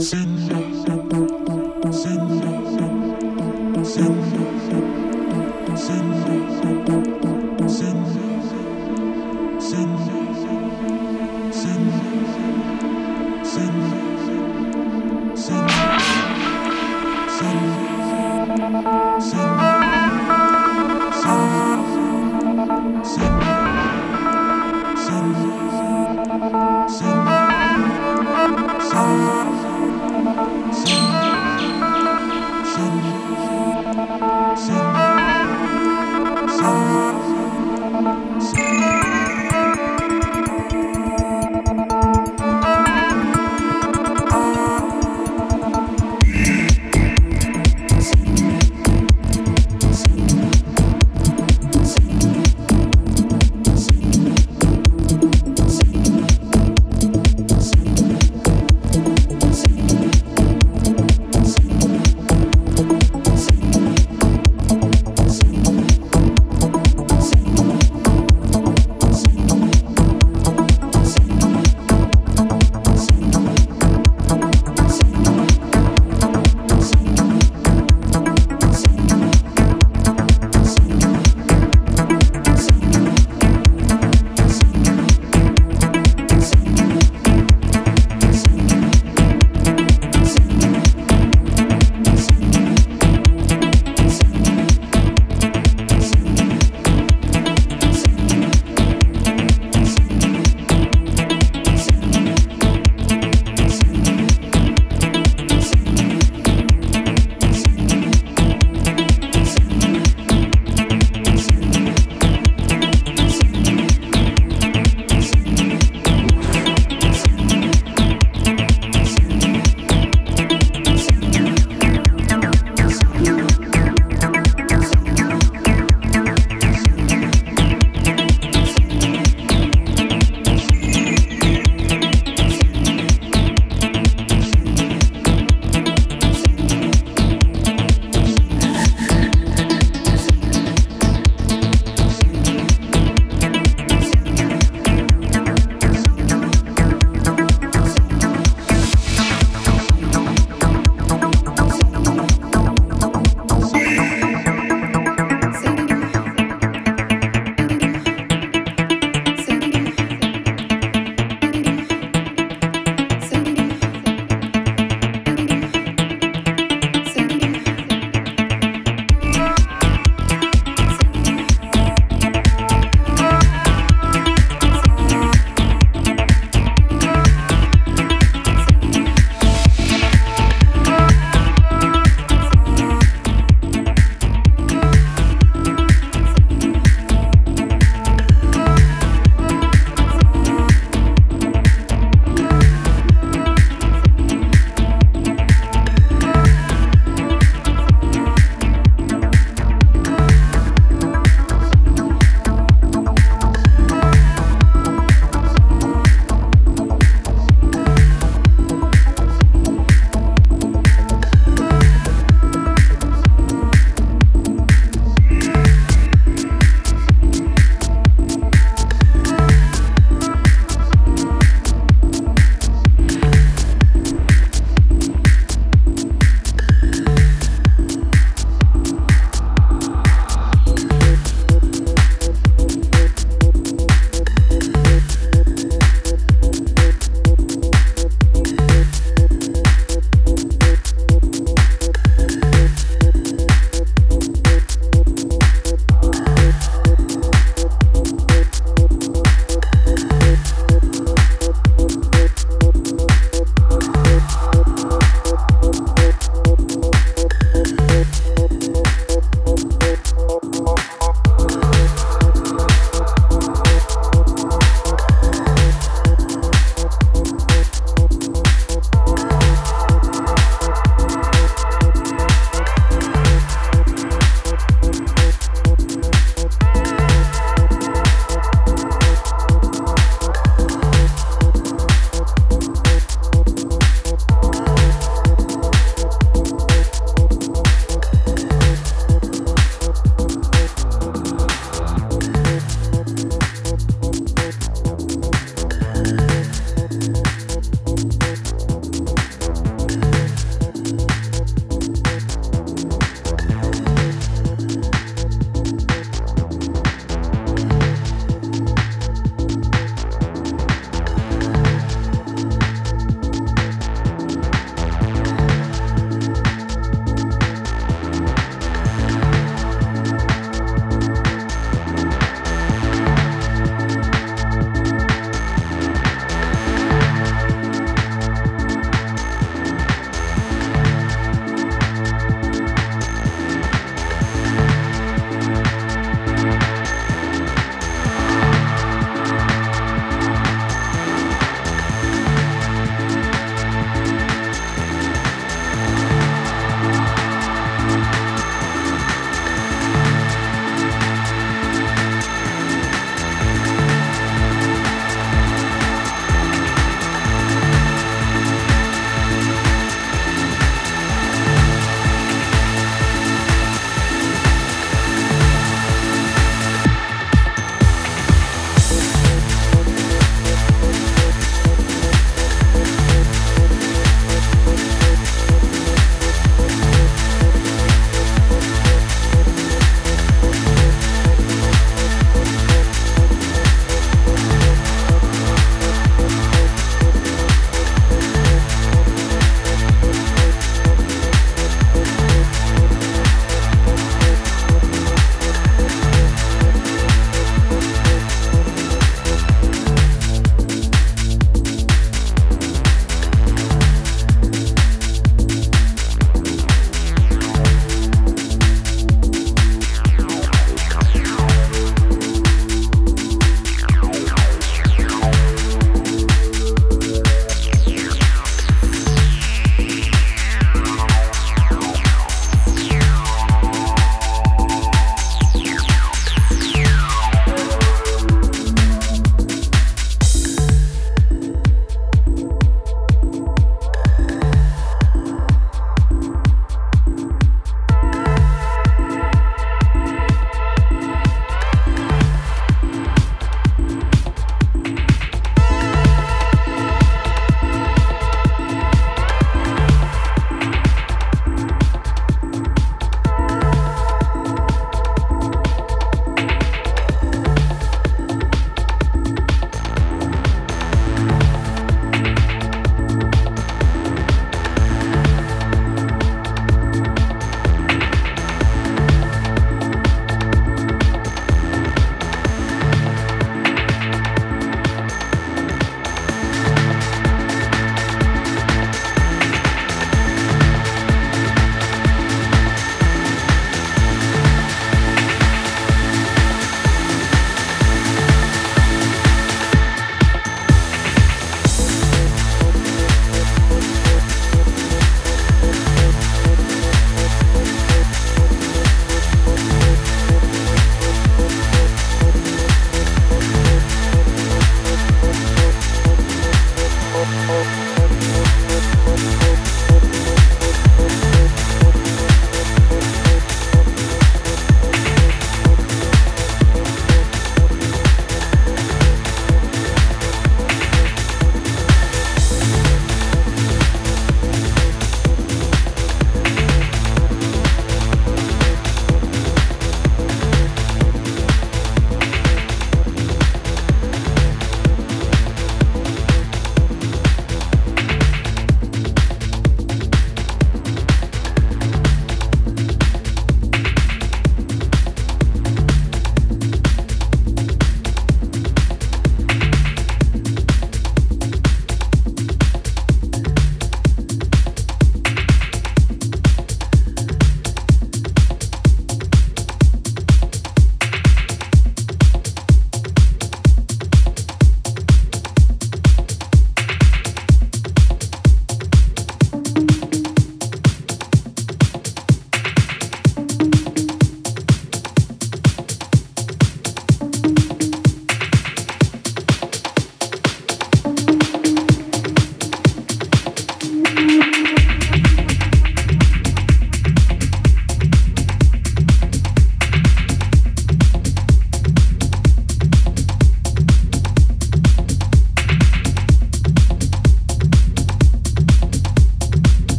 Sing.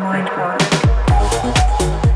mind heart.